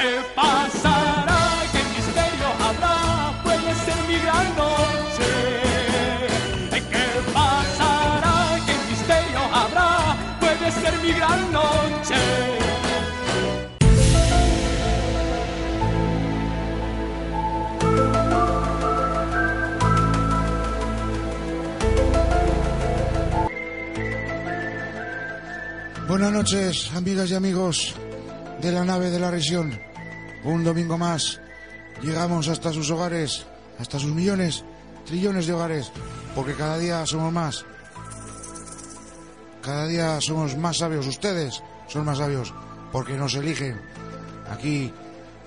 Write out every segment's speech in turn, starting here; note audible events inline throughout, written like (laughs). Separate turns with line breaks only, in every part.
¿Qué pasará? ¿Qué misterio habrá? Puede ser mi gran noche. ¿Qué pasará? ¿Qué misterio habrá? Puede ser mi gran noche.
Buenas noches, amigas y amigos de la nave de la región. Un domingo más llegamos hasta sus hogares, hasta sus millones, trillones de hogares, porque cada día somos más. Cada día somos más sabios, ustedes son más sabios, porque nos eligen. Aquí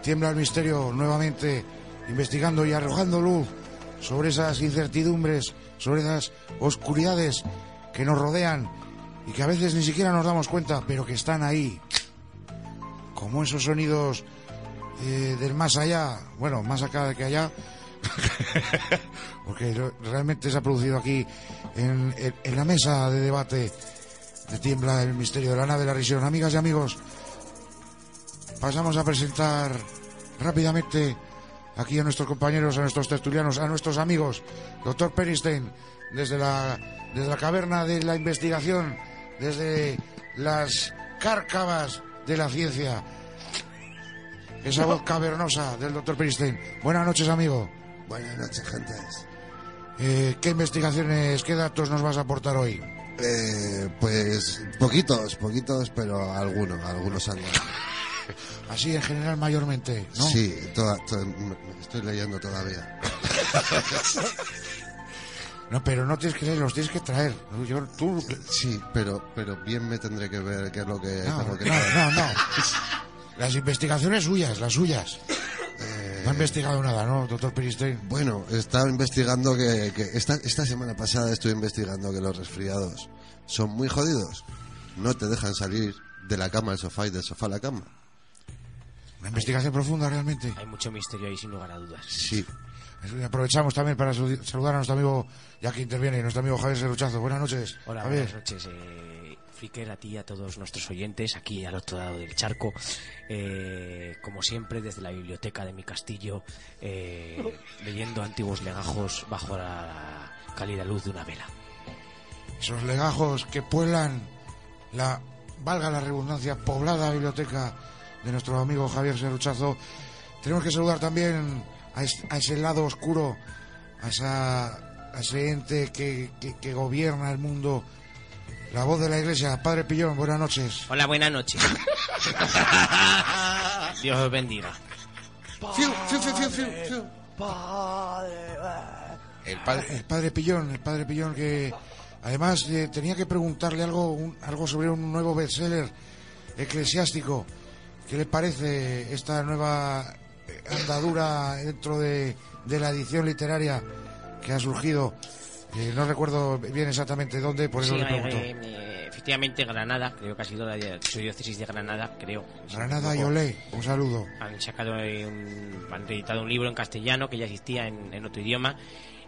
tiembla el misterio nuevamente, investigando y arrojando luz sobre esas incertidumbres, sobre esas oscuridades que nos rodean y que a veces ni siquiera nos damos cuenta, pero que están ahí. Como esos sonidos eh, del más allá, bueno, más acá que allá, (laughs) porque realmente se ha producido aquí en la mesa de debate de Tiembla el Misterio de la Nave de la Risión. Amigas y amigos, pasamos a presentar rápidamente aquí a nuestros compañeros, a nuestros tertulianos, a nuestros amigos. Doctor Peristein, desde la, desde la caverna de la investigación, desde las cárcavas de la ciencia. Esa voz cavernosa del doctor Peristein. Buenas noches, amigo.
Buenas noches, gentes.
Eh, ¿Qué investigaciones, qué datos nos vas a aportar hoy?
Eh, pues poquitos, poquitos, pero algunos, algunos han. (laughs)
Así en general, mayormente, ¿no?
Sí, toda- estoy leyendo todavía. (laughs)
No, pero no tienes que leerlos, tienes que traer. Yo- tú,
Sí, pero, pero bien me tendré que ver qué es lo que
no, no, no, no. (laughs) Las investigaciones suyas, las suyas. (coughs)
Eh,
No ha investigado nada, ¿no, doctor Peristein?
Bueno, estaba investigando que, que esta, esta semana pasada estuve investigando que los resfriados son muy jodidos. No te dejan salir de la cama al sofá y del sofá a la cama.
Una investigación profunda, realmente.
Hay mucho misterio ahí, sin lugar a dudas.
Sí.
Aprovechamos también para salu- saludar a nuestro amigo, ya que interviene, nuestro amigo Javier Serruchazo. Buenas noches.
Hola,
Javier.
buenas noches. Eh, a ti y a todos nuestros oyentes aquí al otro lado del charco. Eh, como siempre, desde la biblioteca de mi castillo, eh, leyendo antiguos legajos bajo la cálida luz de una vela.
Esos legajos que pueblan la, valga la redundancia, poblada biblioteca de nuestro amigo Javier Serruchazo. Tenemos que saludar también a, es- a ese lado oscuro, a, esa, a ese ente que, que- que gobierna el mundo, la voz de la iglesia. Padre Pillón, buenas noches.
Hola, buenas noches. (laughs) Dios os bendiga.
Fiu, fiu, fiu.
El padre, el padre Pillón, el padre Pillón que además eh, tenía que preguntarle algo, un- algo sobre un nuevo bestseller eclesiástico. ¿Qué le parece esta nueva andadura dentro de, de la edición literaria que ha surgido? Eh, no recuerdo bien exactamente dónde, por eso
Sí,
le pregunto.
eh, efectivamente, Granada, creo que ha sido la su diócesis de Granada, creo.
Granada y. Olé, un saludo.
han sacado un, han reeditado un libro en castellano que ya existía en, en otro idioma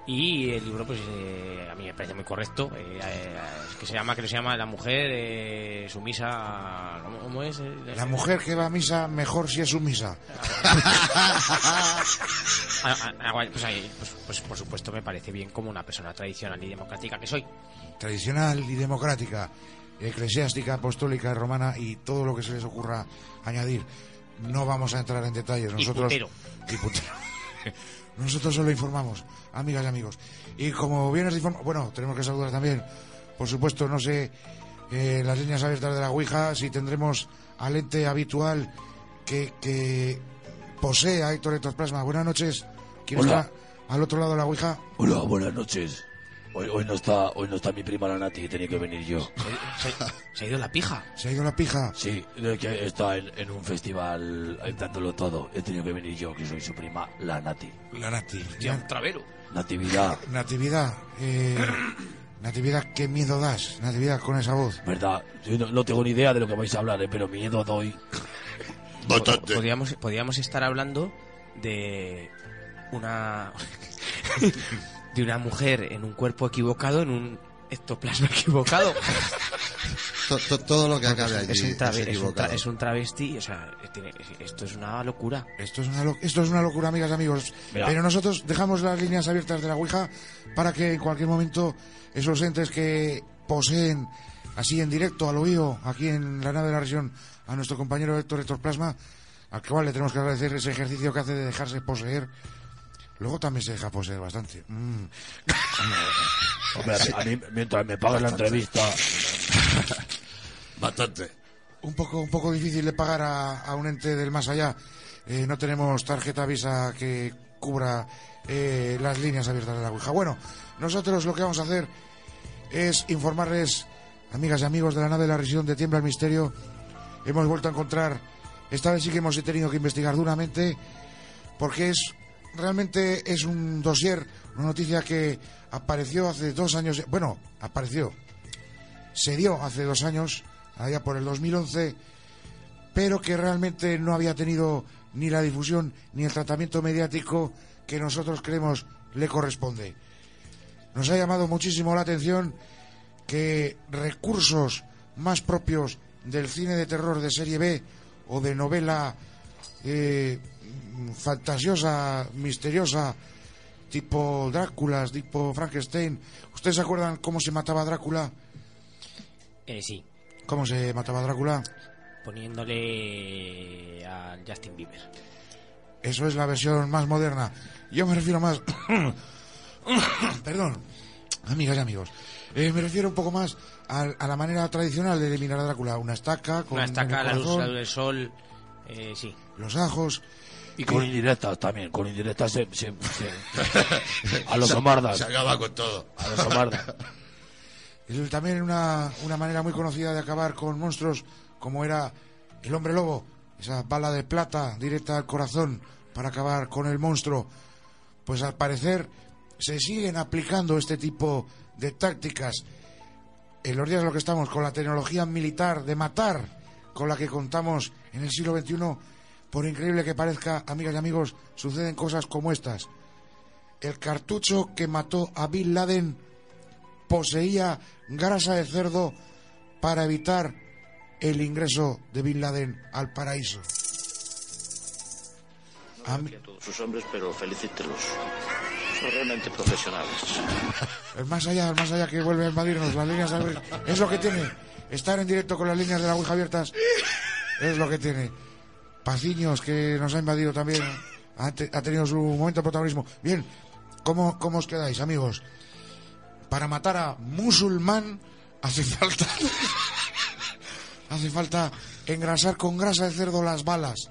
y el libro pues eh, a mí me parece muy correcto eh, eh, que se llama que se llama la mujer eh, sumisa ¿cómo, es? Eh,
La mujer que va a misa mejor si es sumisa. (laughs)
Ah, ah, ah, pues, ahí, pues, pues, por supuesto me parece bien como una persona tradicional y democrática que soy
tradicional y democrática, eclesiástica, apostólica, romana y todo lo que se les ocurra añadir. No vamos a entrar en detalles.
Y
Nosotros,
putero.
Y putero. (laughs) Nosotros solo informamos, amigas y amigos. Y como bien nos informa, bueno, tenemos que saludar también, por supuesto, no sé, eh, las líneas abiertas de la Ouija, si tendremos al ente habitual que, que posee a Héctor Ectoplasma. Buenas noches. ¿Quién
Hola.
está al otro lado de la Ouija?
Hola, buenas noches. Hoy, hoy no está, hoy no está mi prima la Nati, tenía que venir yo.
se, se- se ha ido la pija
¿Se ha ido la pija?
Sí, que está en, en un festival dándolo todo. He tenido que venir yo, que soy su prima, la Nati.
La Nati.
Tío, un travero
Natividad, (laughs)
Natividad, eh, Natividad, qué miedo das, Natividad, con esa voz.
¿verdad? Yo no, no tengo ni idea de lo que vais a hablar, eh, pero miedo doy. (laughs)
podríamos, podríamos estar hablando de una de una mujer en un cuerpo equivocado en un ectoplasma (laughs) equivocado
To- to- todo lo que acabe allí
es, un
es,
trabe- es, un tra-
equivocado.
es un travesti, o sea, tiene- esto es una locura.
Esto es una, lo- esto es una locura, amigas y amigos.
Mira.
Pero nosotros dejamos las líneas abiertas de la Ouija para que en cualquier momento esos entes que poseen así en directo al oído aquí en la nave de la región a nuestro compañero Héctor Héctor Plasma, al cual le tenemos que agradecer ese ejercicio que hace de dejarse poseer. Luego también se deja poseer bastante. Mm.
Hombre, a mí, mientras me pagas la entrevista,
Bastante.
un poco un poco difícil de pagar a, a un ente del más allá. Eh, no tenemos tarjeta Visa que cubra eh, las líneas abiertas de la Ouija. Bueno, nosotros lo que vamos a hacer es informarles, amigas y amigos de la nave de la región de Tiembla el Misterio, hemos vuelto a encontrar, esta vez sí que hemos tenido que investigar duramente, porque es realmente es un dossier, una noticia que apareció hace dos años, bueno, apareció, se dio hace dos años, allá por el 2011, pero que realmente no había tenido ni la difusión ni el tratamiento mediático que nosotros creemos le corresponde. Nos ha llamado muchísimo la atención que recursos más propios del cine de terror de serie B o de novela eh, fantasiosa, misteriosa, tipo Dráculas, tipo Frankenstein. ¿Ustedes se acuerdan cómo se mataba Drácula?
Eh, sí,
¿Cómo se mataba Drácula?
poniéndole a Justin Bieber.
Eso es la versión más moderna. Yo me refiero más... (coughs) Perdón, amigas y amigos. Eh, me refiero un poco más a, a la manera tradicional de eliminar a Drácula. Una estaca con
Una estaca, la luz del sol, eh, sí.
los ajos.
Y con indirectas también, con indirectas se, se- se- (laughs) a los somardas,
Se acaba con todo.
a los somardas. (laughs)
Y también una, una manera muy conocida de acabar con monstruos como era el hombre lobo, esa bala de plata directa al corazón para acabar con el monstruo. Pues al parecer se siguen aplicando este tipo de tácticas en los días en los que estamos con la tecnología militar de matar con la que contamos en el siglo XXI, por increíble que parezca, amigas y amigos, suceden cosas como estas. El cartucho que mató a Bin Laden poseía grasa de cerdo para evitar el ingreso de Bin Laden al paraíso. A mí-
a todos sus hombres, pero felicítelos. Son realmente profesionales. (laughs)
el más allá, el más allá que vuelve a invadirnos las líneas Es lo que tiene. Estar en directo con las líneas de la Ouija abiertas es lo que tiene. Paciños, que nos ha invadido también, ha, te- ha tenido su momento de protagonismo. Bien, ¿cómo, ¿cómo os quedáis, amigos? Para matar a musulmán hace (laughs) falta... hace falta engrasar con grasa de cerdo las balas.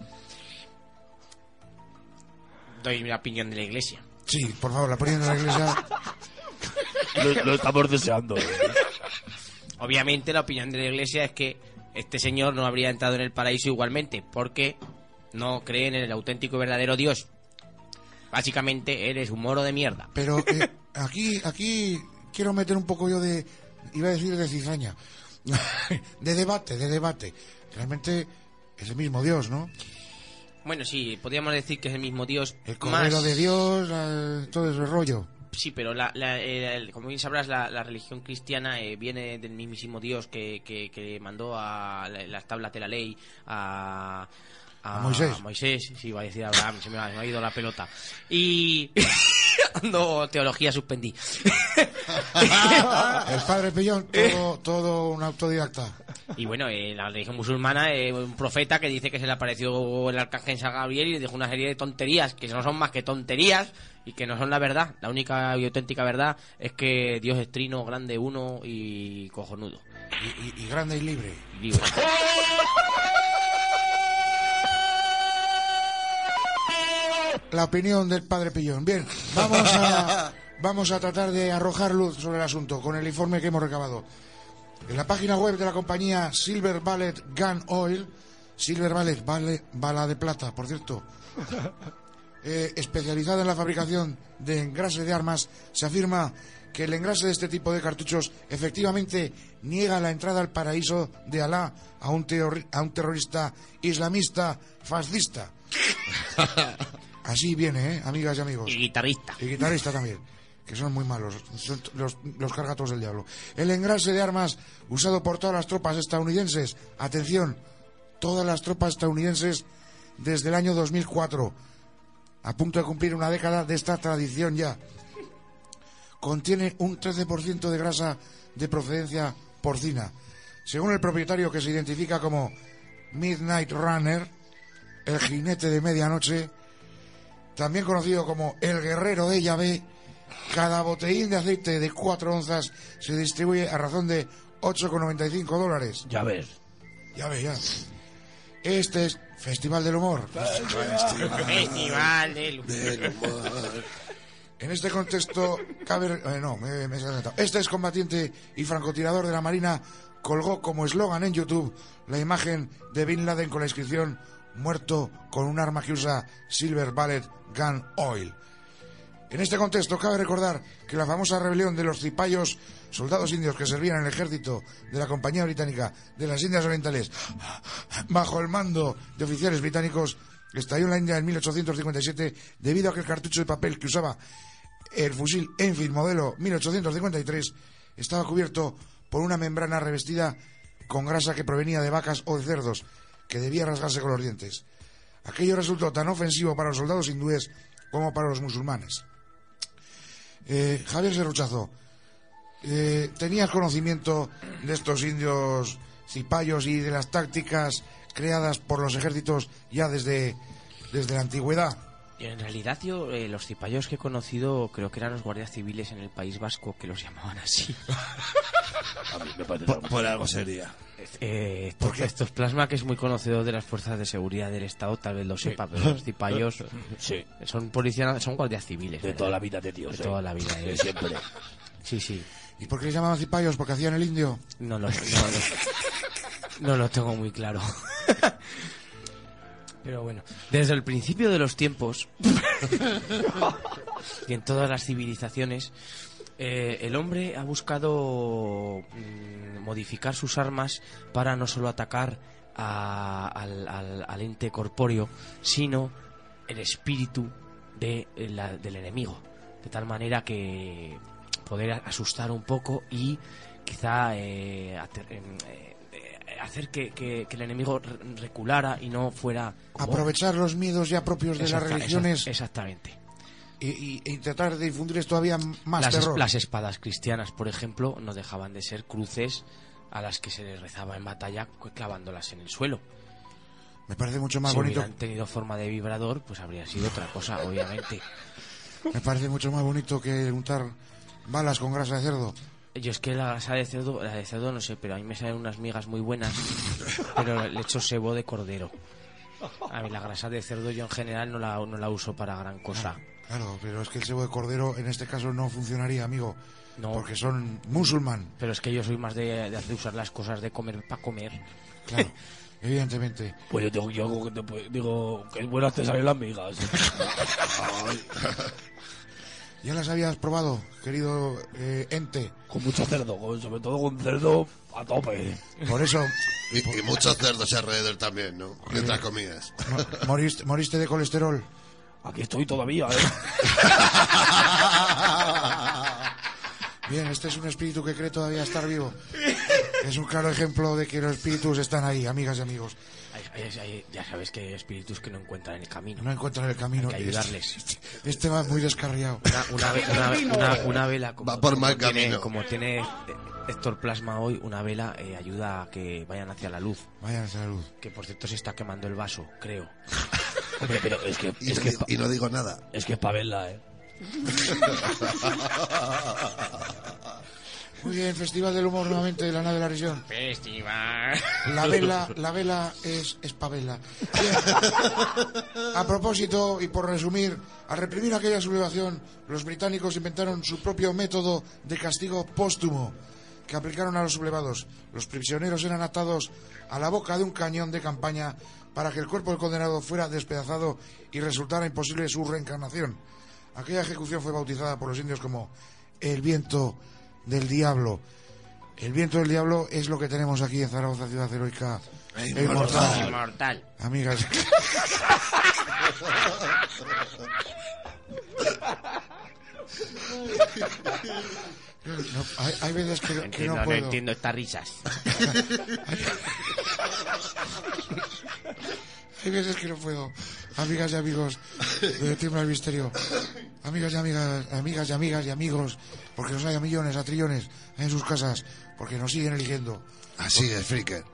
Doy mi opinión de la iglesia.
Sí, por favor, la ponían en la iglesia.
Lo, lo estamos deseando. ¿eh?
Obviamente la opinión de la iglesia es que este señor no habría entrado en el paraíso igualmente, porque no creen en el auténtico y verdadero Dios. Básicamente él es un moro de mierda.
Pero eh, (laughs) aquí, aquí quiero meter un poco yo de, iba a decir de cizaña, (laughs) de debate, de debate. Realmente es el mismo Dios, ¿no?
Bueno, sí, podríamos decir que es el mismo Dios.
El Cordero
más-
de Dios, todo ese rollo.
Sí, pero la, la- eh, el- como bien sabrás, la, la religión cristiana eh, viene del mismísimo Dios que, que, que mandó a la- las tablas de la ley a,
A Moisés.
Moisés, sí, iba a decir Abraham, se me ha, se me ha ido la pelota. Y. (laughs) Ando teología suspendí. (laughs)
El padre Pellón, todo, todo un autodidacta.
Y bueno, eh, la religión musulmana es un profeta que dice que se le apareció el arcángel San Gabriel y le dijo una serie de tonterías que no son más que tonterías y que no son la verdad. La única y auténtica verdad es que Dios es trino, grande, uno y cojonudo.
Y, y- y grande y libre.
Y libre. (laughs)
La opinión del padre Pillón. Bien, vamos a, (laughs) vamos a tratar de arrojar luz sobre el asunto con el informe que hemos recabado. En la página web de la compañía Silver Ballet Gun Oil, Silver Ballet, vale, bala de plata, por cierto, (laughs) eh, especializada en la fabricación de engrase de armas, se afirma que el engrase de este tipo de cartuchos efectivamente niega la entrada al paraíso de Alá a un, a un terrorista islamista fascista. (laughs) Así viene, ¿eh? amigas y amigos.
Y guitarrista.
Y guitarrista también. que son muy malos, son los, los cargatos del diablo. El engrase de armas usado por todas las tropas estadounidenses, atención, todas las tropas estadounidenses desde el año 2004, a punto de cumplir una década de esta tradición ya. Contiene un 13% de grasa de procedencia porcina. Según el propietario que se identifica como Midnight Runner, el jinete de medianoche, también conocido como el guerrero de Yahvé, cada botellín de aceite de 4 onzas se distribuye a razón de 8,95 dólares.
Ya ves.
Ya ve, ya. Este es Festival del Humor.
Festival del
Del humor.
En este contexto, cabe. eh, no, me, me he saltado. Este excombatiente y francotirador de la Marina colgó como eslogan en YouTube la imagen de Bin Laden con la inscripción muerto con un arma que usa Silver Bullet Gun Oil. En este contexto, cabe recordar que la famosa rebelión de los cipayos, soldados indios que servían en el ejército de la Compañía Británica de las Indias Orientales, bajo el mando de oficiales británicos, estalló en la India en 1857 debido a que el cartucho de papel que usaba el fusil Enfield modelo 1853 estaba cubierto por una membrana revestida con grasa que provenía de vacas o de cerdos, que debía rasgarse con los dientes. Aquello resultó tan ofensivo para los soldados hindúes como para los musulmanes. Eh, Javier Serruchazo, eh, ¿tenías conocimiento de estos indios cipayos y de las tácticas creadas por los ejércitos ya desde, desde la antigüedad?
En realidad yo eh, los cipayos que he conocido creo que eran los guardias civiles en el País Vasco que los llamaban así. (laughs)
A mí me parece
Por, por algo sería.
Eh, esto, esto es plasma que es muy conocedor de las fuerzas de seguridad del Estado, tal vez lo sepa, pero los cipayos (laughs)
Sí.
son policías, son guardias civiles.
De
¿verdad?
toda la vida de Dios.
De
eh.
toda la vida,
De
eh.
siempre.
Sí, sí.
¿Y por qué les llamaban cipayos? Porque hacían el indio.
No lo, no, lo- (laughs) no lo tengo muy claro. Pero bueno, desde el principio de los tiempos (laughs) y en todas las civilizaciones, eh, el hombre ha buscado mm, modificar sus armas para no solo atacar a- al, al- al ente corpóreo, sino el espíritu de la- del enemigo. De tal manera que poder asustar un poco y quizá eh, ater- em, eh, eh, hacer que, que- que el enemigo re- reculara y no fuera... como-
Aprovechar los miedos ya propios de
Exacta-
las religiones
exact- exactamente.
y, y- intentar de difundirles todavía más
Las,
terror.
las espadas cristianas, por ejemplo, no dejaban de ser cruces a las que se les rezaba en batalla clavándolas en el suelo.
Me parece mucho más
si
bonito.
hubieran tenido forma de vibrador, pues habría sido otra cosa, obviamente. (laughs)
Me parece mucho más bonito que untar balas con grasa de cerdo.
Yo es que la grasa de cerdo, la de cerdo no sé, pero a mí me salen unas migas muy buenas, (laughs) pero le echo sebo de cordero. A mí la grasa de cerdo yo en general no la, no la uso para gran cosa.
Claro, pero es que el sebo de cordero en este caso no funcionaría, amigo.
No.
Porque son musulmán.
Pero es que yo soy más de, de hacer usar las cosas de comer para comer.
Claro, (laughs) evidentemente.
Pues yo tengo yo algo que te puedo- digo que buenas te salen las migas. (laughs) Ay,
¿Ya las habías probado, querido eh, ente?
con mucho cerdo, con- sobre todo con cerdo a tope.
Por eso
Y, y muchos cerdos alrededor también, ¿no? Mientras comías.
mo- moriste, moriste de colesterol.
Aquí estoy todavía, ¿eh? (laughs)
Bien, este es un espíritu que cree todavía estar vivo. Es un claro ejemplo de que los espíritus están ahí, amigas y amigos.
Hay- hay- hay- ya sabes que hay espíritus que no encuentran el camino.
No encuentran el camino.
Hay que ayudarles.
Este, (laughs) este va muy descarriado.
Una, una, ve- una- una- una vela como,
Va por
como
mal
tiene,
camino.
como tiene Héctor Plasma hoy, una vela eh, ayuda a que vayan hacia la luz.
Vayan a salud.
Que por cierto se está quemando el vaso, creo.
Hombre, pero es que
Y,
es
no
que
digo, y no digo nada.
es que es para verla, ¿eh? (laughs)
Muy bien, Festival del Humor nuevamente de la nave de la región.
Festival.
La vela, la vela es espavela. A propósito, y por resumir, al reprimir aquella sublevación, los británicos inventaron su propio método de castigo póstumo que aplicaron a los sublevados. Los prisioneros eran atados a la boca de un cañón de campaña para que el cuerpo del condenado fuera despedazado y resultara imposible su reencarnación. Aquella ejecución fue bautizada por los indios como el viento del diablo. El viento del diablo es lo que tenemos aquí en Zaragoza, ciudad heroica e inmortal.
Inmortal.
Amigas. (laughs) No, hay, hay veces que, no- que
Entiendo,
no
no,
puedo.
entiendo estas risas. (laughs)
Hay veces que no puedo. Amigas y amigos de Tiembla el Misterio. Amigas y amigas, amigas y amigas y amigos. Porque nos hay a millones, a trillones en sus casas. Porque nos siguen eligiendo.
Así es, Fricker.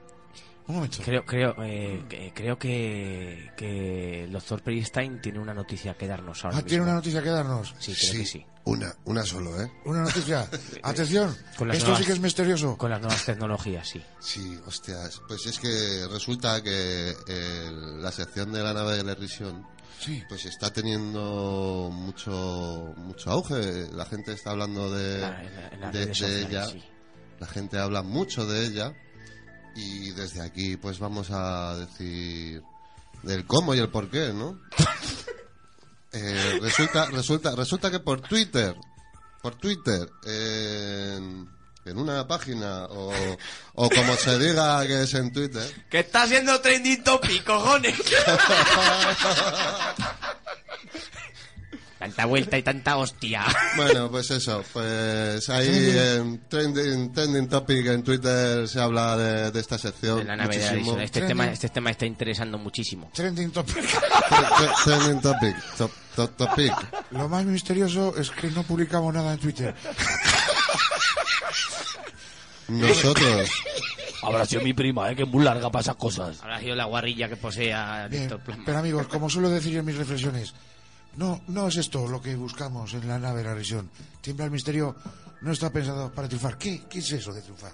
Un momento.
Creo, creo, eh, que- creo que, que el doctor Peristein tiene una noticia que darnos ahora
Ah, ¿Tiene
mismo.
una noticia que darnos?
Sí, creo que sí.
Una, una solo, ¿eh?
Una noticia. (laughs) Atención. Esto
nuevas-
sí que es misterioso.
Con las nuevas tecnologías, sí.
Sí, hostias. Pues es que resulta que eh, la sección de la nave de la Risión
Sí.
pues está teniendo mucho mucho auge. La gente está hablando de,
la-
de-
redes
de
sociales,
ella.
sí.
La gente habla mucho de ella. Y desde aquí pues vamos a decir del cómo y el por qué, ¿no? (laughs) Eh, resulta, resulta, resulta que por Twitter, por Twitter, en, en una página o, o como se diga que es en Twitter,
Que está haciendo trending topic, cojones. (laughs) tanta vuelta y tanta hostia.
Bueno, pues eso, pues ahí en trending, trending topic en Twitter se habla de, de esta sección
De la la
muchísimo.
Este
Trending.
tema, este tema está interesando muchísimo.
Trending topic.
Tre- tre- Trending topic, top, top- topic.
Lo más misterioso es que no publicamos nada en Twitter.
Nosotros, (laughs)
Habrá sido mi prima, ¿eh? Que es muy larga para esas cosas.
Habrá sido la guarrilla que posee a
Bien,
Víctor Plasma.
pero amigos, como suelo decir en mis reflexiones, no, no es esto lo que buscamos en la nave de la risión. Tiembla el misterio no está pensado para triunfar. ¿Qué, ¿Qué es eso de triunfar?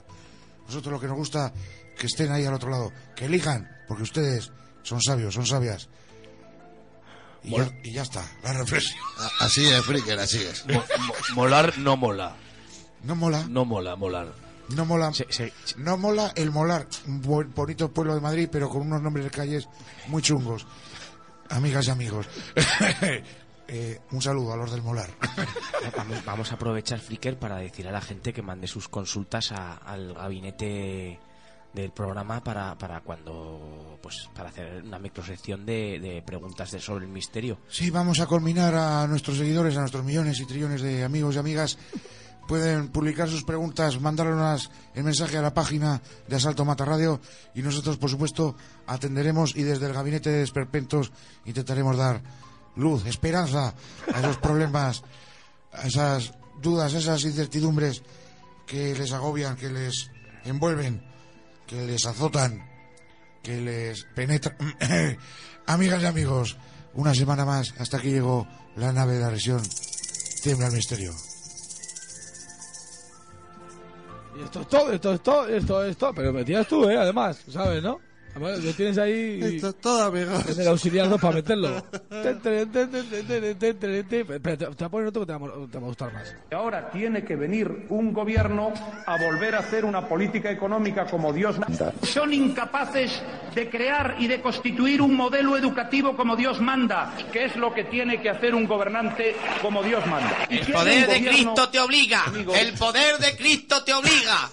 Nosotros lo que nos gusta que estén ahí al otro lado, que elijan, porque ustedes son sabios, son sabias. Y ya, y ya está, la reflexión. (laughs)
así es, Fricker, así es.
Mo- mo- molar no mola.
No mola,
No mola, molar.
No mola, no mola el molar. Un buen- bonito pueblo de Madrid, pero con unos nombres de calles muy chungos. Amigas y amigos. (laughs) Eh, un saludo a los del molar. (laughs)
Vamos, vamos a aprovechar Flickr para decir a la gente que mande sus consultas a- al gabinete del programa para, para cuando pues para hacer una microsección de, de preguntas de sobre el misterio.
Sí, vamos a culminar a nuestros seguidores, a nuestros millones y trillones de amigos y amigas. Pueden publicar sus preguntas, mandarlas en mensaje a la página de Asalto Mata Radio y nosotros, por supuesto, atenderemos y desde el gabinete de desperpentos intentaremos dar luz, esperanza a esos problemas, a esas dudas, esas incertidumbres que les agobian, que les envuelven, que les azotan, que les penetran. (coughs) Amigas y amigos, una semana más, hasta aquí llegó la nave de la región. Tiembla el misterio.
Y esto es todo, esto es todo, esto es todo. Pero metías tú, ¿eh? Además, ¿sabes, no? Ah, Además, lo tienes ahí.
Esto, toda pegado.
En el auxiliar 2 para meterlo. Te voy a poner otro que te va, te va a gustar más.
Ahora tiene que venir un gobierno a volver a hacer una política económica como Dios manda. Son incapaces de crear y de constituir un modelo educativo como Dios manda, que es lo que tiene que hacer un gobernante como Dios manda.
El poder de Cristo te obliga. El poder de Cristo te obliga.